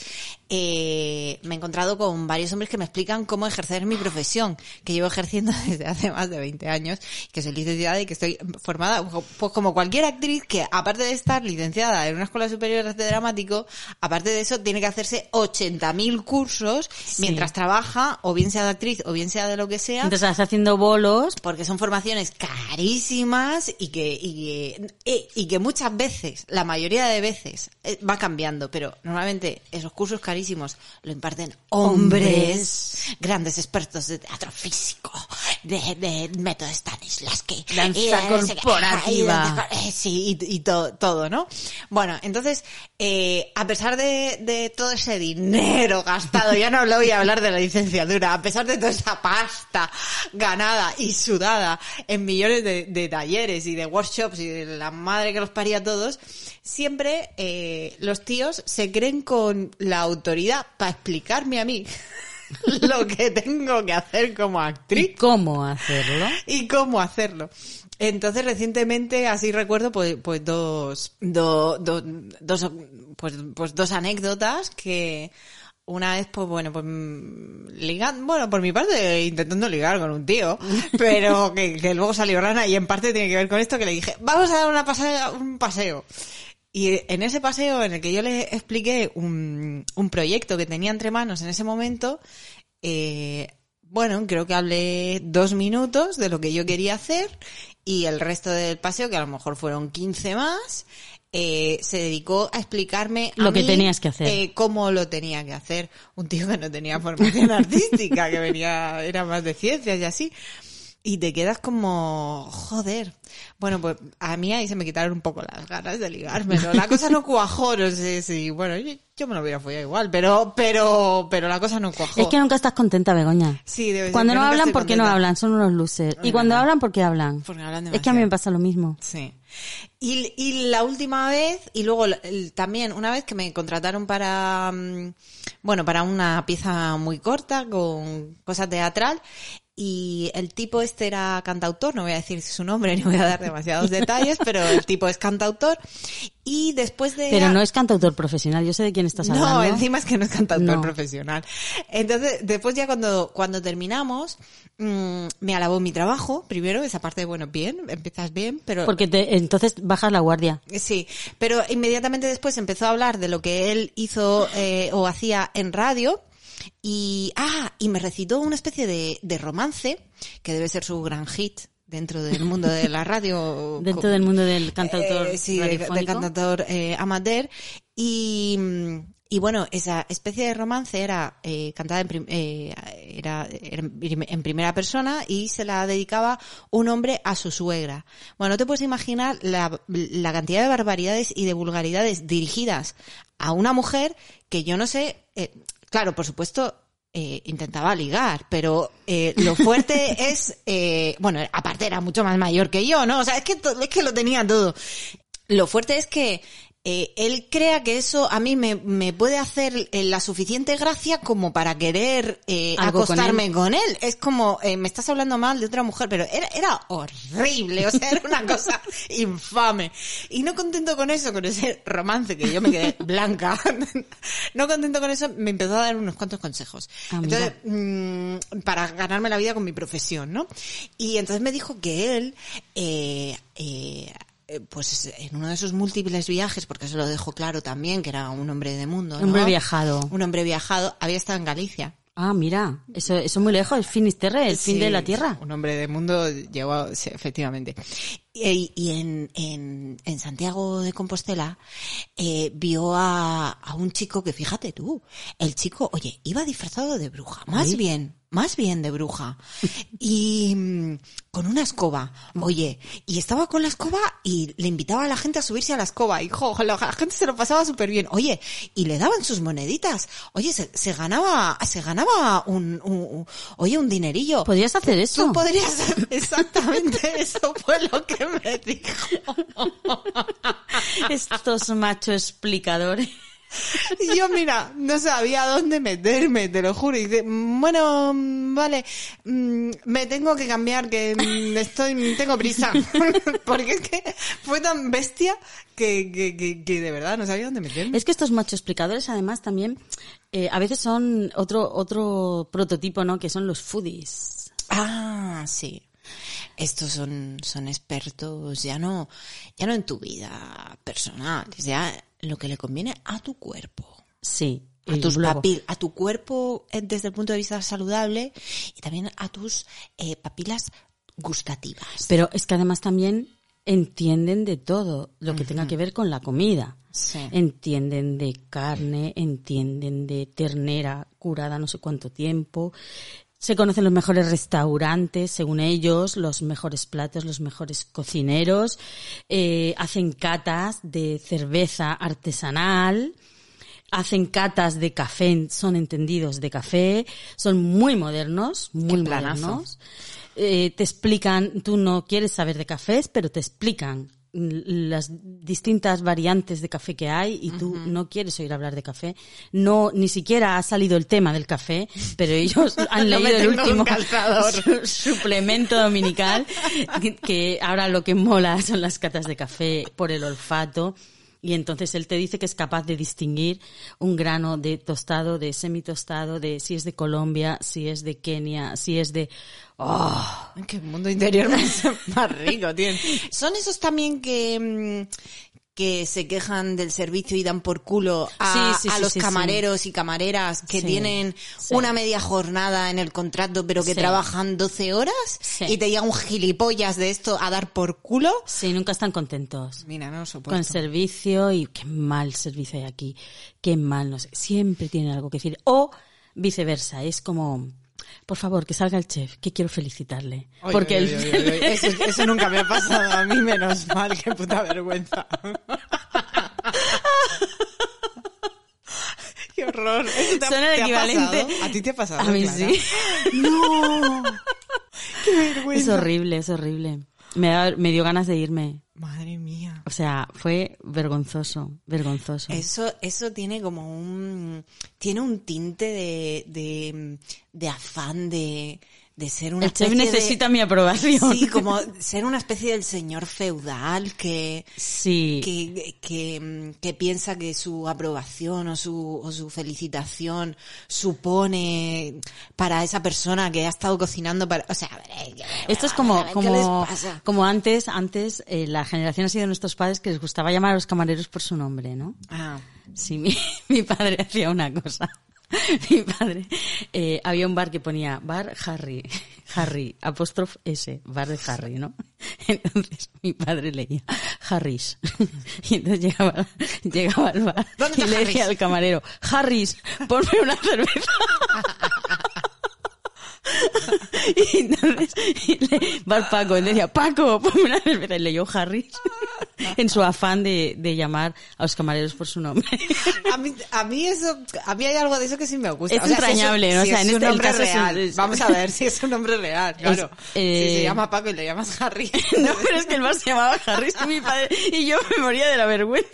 eh, me he encontrado con varios hombres que me explican cómo ejercer mi profesión, que llevo ejerciendo desde hace más de 20 años, que soy licenciada y que estoy formada, pues como cualquier actriz que, aparte de estar licenciada en una escuela superior de dramático, aparte de eso, tiene que hacerse 80.000 cursos mientras trabaja, o bien sea de actriz, o bien sea de lo que sea, Entonces estás haciendo bolos. porque son formaciones carísimas y que, y que, y- que muchas veces, la mayoría de veces, eh, va cambiando, pero normalmente esos cursos carísimos lo imparten hombres, grandes expertos de teatro físico, de, de método Stanislavski, Danza corporativa. y eh, sí, y, y to- todo, ¿no? Bueno, entonces, eh, a pesar de, de todo ese dinero gastado, ya no lo voy a hablar de la licenciatura, a pesar de toda esa pasta ganada y sudada en millones de, de talleres y de workshops y de la madre que los paría a todos, siempre eh, los tíos se creen con la autoridad para explicarme a mí lo que tengo que hacer como actriz ¿Y cómo hacerlo? y cómo hacerlo. Entonces, recientemente, así recuerdo, pues, pues dos, do- do- dos, pues, pues dos anécdotas que una vez, pues bueno, pues ligando, bueno, por mi parte, intentando ligar con un tío, pero que, que luego salió rana y en parte tiene que ver con esto que le dije, vamos a dar una pasea, un paseo. Y en ese paseo en el que yo le expliqué un, un proyecto que tenía entre manos en ese momento, eh, bueno, creo que hablé dos minutos de lo que yo quería hacer y el resto del paseo, que a lo mejor fueron 15 más, eh, se dedicó a explicarme a Lo que mí, tenías que hacer. eh, cómo lo tenía que hacer. Un tío que no tenía formación artística, que venía, era más de ciencias y así. Y te quedas como, joder. Bueno, pues a mí ahí se me quitaron un poco las ganas de ligármelo. La cosa no cuajó, no sé si, bueno, yo, yo me lo hubiera follado igual, pero, pero, pero la cosa no cuajó. Es que nunca estás contenta, Begoña. Sí, debe ser Cuando no hablan, estoy ¿por qué no contenta. hablan? Son unos losers. Y cuando hablan, ¿por qué hablan? Porque hablan Es que a mí me demasiado. pasa lo mismo. Sí. Y, y la última vez, y luego también una vez que me contrataron para, mm, bueno, para una pieza muy corta con cosa teatral, y el tipo este era cantautor, no voy a decir su nombre ni voy a dar demasiados detalles, pero el tipo es cantautor, y después de... Pero no es cantautor profesional, yo sé de quién estás hablando. No, encima es que no es cantautor No. profesional. Entonces, después ya cuando, cuando terminamos, mm, me alabó mi trabajo, primero, esa parte, bueno, bien, empiezas bien, pero... Porque te- entonces bajas la guardia. Sí, pero inmediatamente después empezó a hablar de lo que él hizo eh, o hacía en radio y, ah, y me recitó una especie de, de romance, que debe ser su gran hit dentro del mundo de la radio. Dentro del mundo del cantautor Eh, sí, de, de radiofónico. cantautor eh, amateur. Y, y bueno, esa especie de romance era eh, cantada en, prim- eh, era, era en prim- en primera persona y se la dedicaba un hombre a su suegra. Bueno, no te puedes imaginar la, la cantidad de barbaridades y de vulgaridades dirigidas a una mujer que yo no sé, eh, claro, por supuesto, eh, intentaba ligar, pero eh, lo fuerte es, eh, bueno, aparte era mucho más mayor que yo, ¿no? O sea, es que, es que lo tenía todo. Lo fuerte es que eh, él crea que eso a mí me, me puede hacer eh, la suficiente gracia como para querer eh, con acostarme él. con él. Es como, me estás hablando mal de otra mujer, pero era, era horrible, o sea, era una cosa infame. Y no contento con eso, con ese romance que yo me quedé blanca, no contento con eso, me empezó a dar unos cuantos consejos. Ah, entonces, mm, para ganarme la vida con mi profesión, ¿no? Y entonces me dijo que él, eh, eh, pues en uno de sus múltiples viajes, porque eso lo dejó claro también, que era un hombre de mundo, ¿no? Hombre viajado. Un hombre viajado, había estado en Galicia. Ah, mira, eso, eso muy lejos, el Finisterre, el fin de la Tierra. Un hombre de mundo llegó, sí, efectivamente. Y, y en, en, en Santiago de Compostela eh, vio a, a un chico que, fíjate tú, el chico, oye, iba disfrazado de bruja, más bien, más bien de bruja. Y mm, con una escoba, oye, y estaba con la escoba y le invitaba a la gente a subirse a la escoba. Y jo, la, gente se lo pasaba súper bien. Oye, y le daban sus moneditas. Oye, se, se ganaba, se ganaba un, un- un- oye, un dinerillo. ¿Podrías hacer eso? Tú podrías hacer exactamente eso fue lo que me dijo. Estos machos explicadores. Y yo, mira, no sabía dónde meterme, te lo juro. Y dice, bueno, vale, mm, me tengo que cambiar, que mm, estoy, tengo prisa. Porque es que fue tan bestia que, que, que, que de verdad no sabía dónde meterme. Es que estos machos explicadores, además, también eh, a veces son otro otro prototipo, ¿no? Que son los foodies. Ah, sí. Estos son, son expertos ya no, ya no en tu vida personal, ya lo que le conviene a tu cuerpo. Sí. a tus papil- a tu cuerpo eh, desde el punto de vista saludable y también a tus eh, papilas gustativas. Pero es que además también entienden de todo lo que tenga que ver con la comida. Sí. Entienden de carne, entienden de ternera curada no sé cuánto tiempo. Se conocen los mejores restaurantes, según ellos, los mejores platos, los mejores cocineros. eh, hacen catas de cerveza artesanal. Hacen catas de café, son entendidos de café. Son muy modernos, muy modernos eh, te explican, tú no quieres saber de cafés, pero te explican las distintas variantes de café que hay y tú no quieres oír hablar de café. No, ni siquiera ha salido el tema del café, pero ellos han No leído el último su- suplemento dominical, que ahora lo que mola son las catas de café por el olfato. Y entonces él te dice que es capaz de distinguir un grano de tostado, de semitostado, de si es de Colombia, si es de Kenia, si es de... ¡Oh! Qué mundo interior más, más rico, tío. Son esos también que, mm, que se quejan del servicio y dan por culo a, Sí, sí, a sí, los camareros y camareras que tienen una media jornada en el contrato pero que trabajan 12 horas y te llega un gilipollas de esto a dar por culo. Sí, nunca están contentos. Mira, no lo Con soporto. el servicio y qué mal servicio hay aquí, qué mal, no sé. Siempre tienen algo que decir. O viceversa, es como, por favor, que salga el chef, que quiero felicitarle. Oye, Porque el- oye, oye, Eso, eso nunca me ha pasado a mí, menos mal, qué puta vergüenza. Qué horror. ¿Eso te Son el equivalente. ¿A ti te ha pasado? A mí Clara? sí. No. Qué Es vergüenza. horrible, es horrible. Me, da- me dio ganas de irme. Madre mía. O sea, fue vergonzoso, vergonzoso. Eso, eso tiene como un, tiene un tinte de, de, de afán de, de ser una el chef especie de- necesita mi aprobación. Sí, como ser una especie del señor feudal que, Sí. que, que, mm, que piensa que su aprobación o su, o su felicitación supone para esa persona que ha estado cocinando para, o sea, a ver, eh, Esto es a como, ver, ¿qué les como, como antes, antes, eh, la generación así de nuestros padres que les gustaba llamar a los camareros por su nombre, ¿no? Ah, Sí, mi, mi padre hacía una cosa. mi padre, eh, había un bar que ponía bar Harry, Harry, apóstrofe S, bar de Harry, ¿no? Entonces mi padre leía Harris. Y entonces llegaba, llegaba al bar ¿Dónde y le decía al camarero, Harris, ponme una cerveza. Y entonces y le, va el Paco, y le decía, Paco, ponme una cerveza. Y leyó Harris en su afán de, de llamar a los camareros por su nombre. A mí, a mí eso, a mí hay algo de eso que sí me gusta. Es O sea, si ¿no? O sea, es en este- el nombre caso es un- real. Vamos a ver si es un nombre real, claro. eh, Si se llama Paco y le llamas Harry. No, pero es que el bar se llamaba Harris y mi padre, y yo me moría de la vergüenza.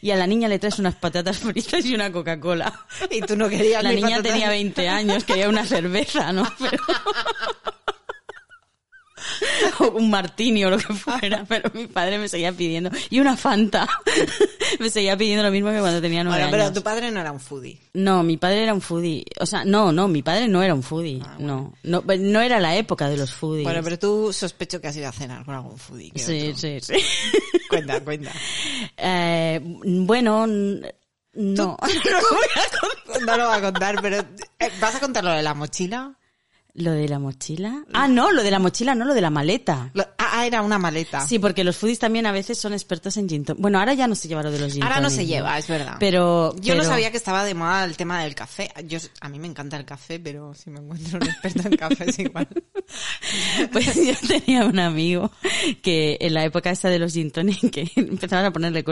Y a la niña le traes unas patatas fritas y una Coca-Cola. Y tú no querías La ni niña patatas. tenía 20 años, quería una cerveza, ¿no? Pero... O un martini o lo que fuera, pero mi padre me seguía pidiendo. Y una Fanta. Me seguía pidiendo lo mismo que cuando tenía nueve Bueno, pero años. tu padre no era un foodie. No, mi padre era un foodie. O sea, no, no, mi padre no era un foodie. No, no, no era la época de los foodies. Bueno, pero tú sospecho que has ido a cenar con algún foodie. Sí, sí, sí. Cuenta, cuenta. Eh, bueno, n- no. No lo va a contar, pero eh, ¿vas a contar lo de la mochila? ¿Lo de la mochila? Ah, no, lo de la mochila, no, lo de la maleta. Lo- ah, era una maleta. Sí, porque los foodies también a veces son expertos en gin. Bueno, ahora ya no se lleva lo de los gin Ahora no se lleva, es verdad. Pero, Yo no sabía que estaba de moda el tema del café. Yo, a mí me encanta el café, pero si me encuentro un experto en café es igual. Pues yo tenía un amigo que en la época esta de los gin que empezaban a ponerle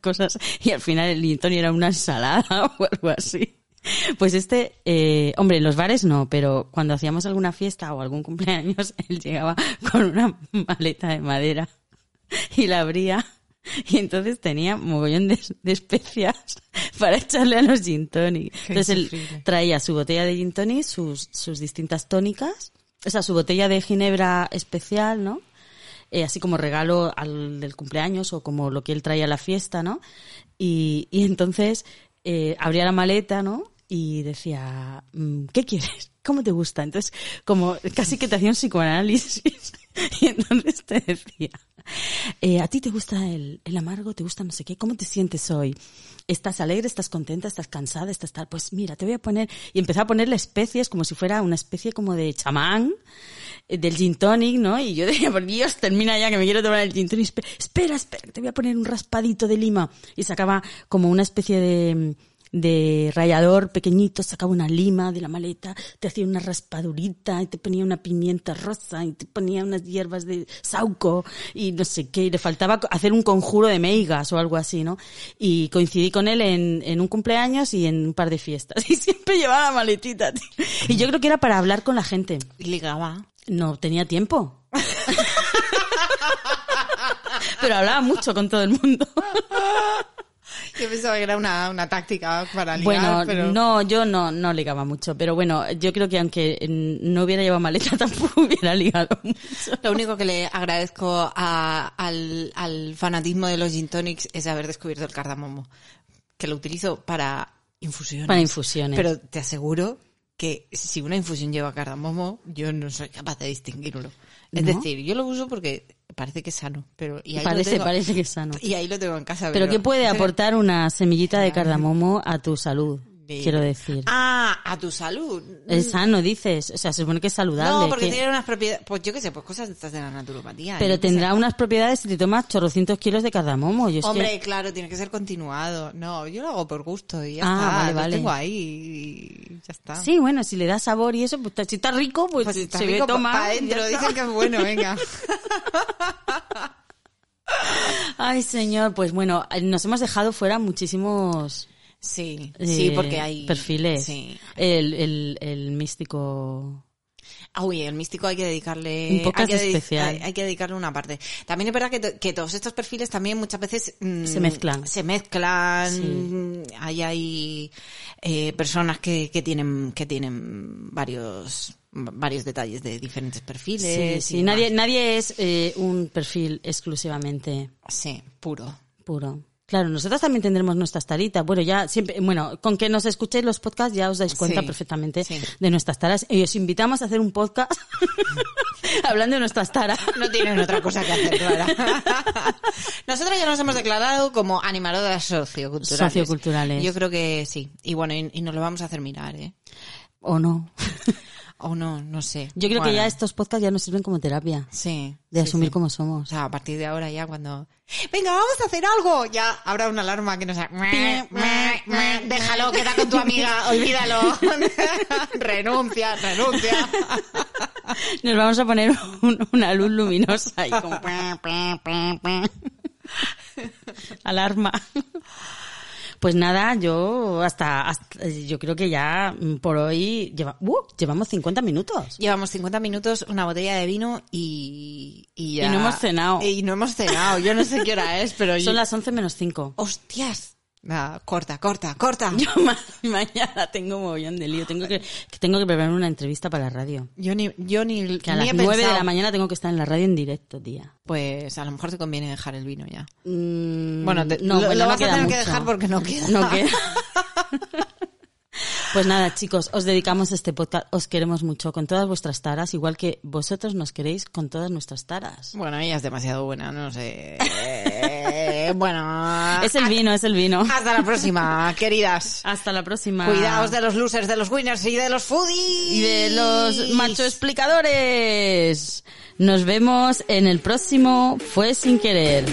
cosas y al final el gin era una ensalada o algo así. Pues este, eh, hombre, en los bares no, pero cuando hacíamos alguna fiesta o algún cumpleaños, él llegaba con una maleta de madera y la abría y entonces tenía mogollón de, de especias para echarle a los gin tonic. Qué Entonces él traía su botella de gin tonic, sus, sus distintas tónicas, o sea, su botella de ginebra especial, ¿no? Eh, así como regalo al del cumpleaños o como lo que él traía a la fiesta, ¿no? Y, y entonces eh, abría la maleta, ¿no? Y decía, mm, ¿qué quieres? ¿Cómo te gusta? Entonces, como casi que te hacía un psicoanálisis. Y entonces te decía, eh, ¿a ti te gusta el, el amargo? ¿Te gusta no sé qué? ¿Cómo te sientes hoy? ¿Estás alegre? ¿Estás contenta? ¿Estás cansada? ¿Estás tal? Pues mira, te voy a poner... Y empezaba a ponerle especies como si fuera una especie como de chamán eh, del gin tonic, ¿no? Y yo decía, por Dios, termina ya que me quiero tomar el gin tonic. Espe- Espera, espera, te voy a poner un raspadito de lima. Y sacaba como una especie de, de rallador pequeñito, sacaba una lima de la maleta, te hacía una raspadurita y te ponía una pimienta rosa y te ponía unas hierbas de sauco y no sé qué. Y le faltaba hacer un conjuro de meigas o algo así, ¿no? Y coincidí con él en, en un cumpleaños y en un par de fiestas. Y siempre llevaba la maletita, tío. Y yo creo que era para hablar con la gente. Ligaba. No tenía tiempo. Pero hablaba mucho con todo el mundo. Yo pensaba que era una, una táctica para ligar, Bueno, pero... no, yo no, no ligaba mucho. Pero bueno, yo creo que aunque mm, no hubiera llevado maleta, tampoco hubiera ligado mucho. Lo único que le agradezco a- al, al fanatismo de los gin tonics es haber descubierto el cardamomo, que lo utilizo para infusiones. Para infusiones. Pero te aseguro que si una infusión lleva cardamomo, yo no soy capaz de distinguirlo. Es ¿No? decir, yo lo uso porque parece que es sano, pero y ahí lo Parece, tengo- parece que es sano. y ahí lo tengo en casa. Pero ¿qué puede aportar una semillita de cardamomo a tu salud? De- Quiero decir. Ah, a tu salud. Es sano, dices. O sea, se supone que es saludable. No, porque que- tiene unas propiedades, pues yo qué sé, pues cosas estas de la naturopatía. Pero tendrá unas propiedades si te tomas chorrocientos kilos de cardamomo. Yo que- Hombre, claro, tiene que ser continuado. No, yo lo hago por gusto y ya Ah, está. vale, lo tengo ahí y ya está. Sí, bueno, si le da sabor y eso, pues si está rico, pues, Pues está se rico ve toma. para y ya adentro. Dicen que es bueno, venga. Ay, señor, pues bueno, nos hemos dejado fuera muchísimos Sí, sí, eh, porque hay perfiles. Sí. El, el, el místico. Ah, Uy, el místico hay que dedicarle Un podcast hay especial. Hay, hay que dedicarle una parte. También es verdad que, to- que todos estos perfiles también muchas veces mm, Se mezclan. Se mezclan. Sí. Hay hay eh, personas que, que tienen que tienen varios varios detalles de diferentes perfiles. Sí, y sí. Nadie, nadie es eh, un perfil exclusivamente Sí, puro. puro. Claro, nosotros también tendremos nuestras taritas. Bueno, ya siempre, bueno, con que nos escuchéis los podcasts ya os dais cuenta Sí, perfectamente sí. de nuestras taras. Y os invitamos a hacer un podcast hablando de nuestras taras. No tienen otra cosa que hacer, Clara. Nosotros ya nos hemos declarado como animadoras socioculturales. Socioculturales. Yo creo que sí. Y bueno, y, y nos lo vamos a hacer mirar, ¿eh? ¿O no? O no, no sé. Yo creo que ya estos podcasts ya nos sirven como terapia. Sí. De sí, asumir sí. cómo O somos. sea, a partir de ahora ya cuando... Venga, vamos a hacer algo. Ya habrá una alarma que nos haga... Déjalo, queda con tu amiga, olvídalo. renuncia, renuncia. Nos vamos a poner un- una luz luminosa ahí como alarma. Pues nada, yo hasta, hasta- yo creo que ya por hoy lleva, uh, llevamos 50 minutos. Llevamos 50 minutos, una botella de vino y, y ya... Y no hemos cenado. Y no hemos cenado. Yo no sé qué hora es, pero... Son yo- las 11 menos 5. ¡Hostias! Nada, corta, corta, corta. Yo ma- mañana tengo mogollón de lío. Tengo que, que tengo que preparar una entrevista para la radio. Yo ni, yo ni, Que a ni las 9 de la mañana tengo que estar en la radio en directo, tía. Pues a lo mejor te conviene dejar el vino ya. Mm, Bueno, te- no, lo, bueno, lo no vas a tener que dejar porque no queda. No queda. Pues nada, chicos, os dedicamos este podcast. Os queremos mucho con todas vuestras taras, igual que vosotros nos queréis con todas nuestras taras. Bueno, ella es demasiado buena, no sé. Bueno. Es el vino, es el vino. Hasta la próxima, queridas. Hasta la próxima. Cuidaos de los losers, de los winners y de los foodies. y de los macho explicadores. Nos vemos en el próximo Fue sin querer.